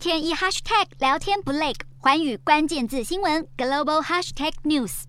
天一 hashtag 聊天不累，寰宇关键字新闻 global hashtag news。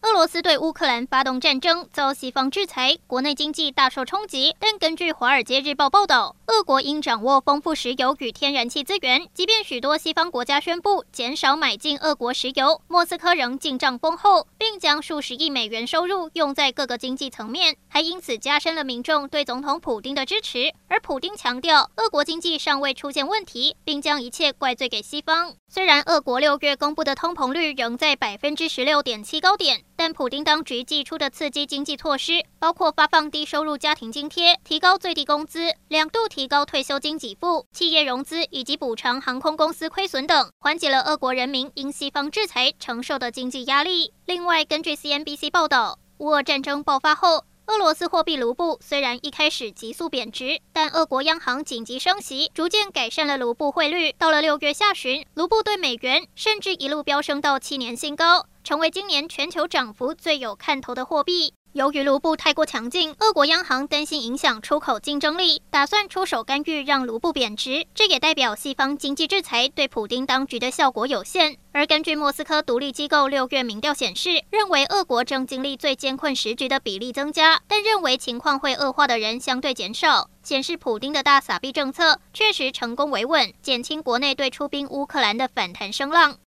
俄罗斯对乌克兰发动战争，遭西方制裁，国内经济大受冲击。但根据《华尔街日报》报道，俄国因掌握丰富石油与天然气资源，即便许多西方国家宣布减少买进俄国石油，莫斯科仍进账丰厚，并将数十亿美元收入用在各个经济层面，还因此加深了民众对总统普丁的支持。而普丁强调，俄国经济尚未出现问题，并将一切怪罪给西方。虽然俄国六月公布的通膨率仍在百分之十六点七高点。但普丁当局祭出的刺激经济措施，包括发放低收入家庭津贴、提高最低工资、两度提高退休金给付、企业融资以及补偿航空公司亏损等，缓解了俄国人民因西方制裁承受的经济压力。另外外，根据 CNBC 报道，乌俄战争爆发后，俄罗斯货币卢布虽然一开始急速贬值，但俄国央行紧急升息，逐渐改善了卢布汇率。到了六月下旬，卢布对美元甚至一路飙升到七年新高。成为今年全球涨幅最有看头的货币。由于卢布太过强劲，俄国央行担心影响出口竞争力，打算出手干预，让卢布贬值。这也代表西方经济制裁对普丁当局的效果有限。而根据莫斯科独立机构六月民调显示，认为俄国正经历最艰困时局的比例增加，但认为情况会恶化的人相对减少，显示普丁的大撒币政策确实成功维稳，减轻国内对出兵乌克兰的反弹声浪。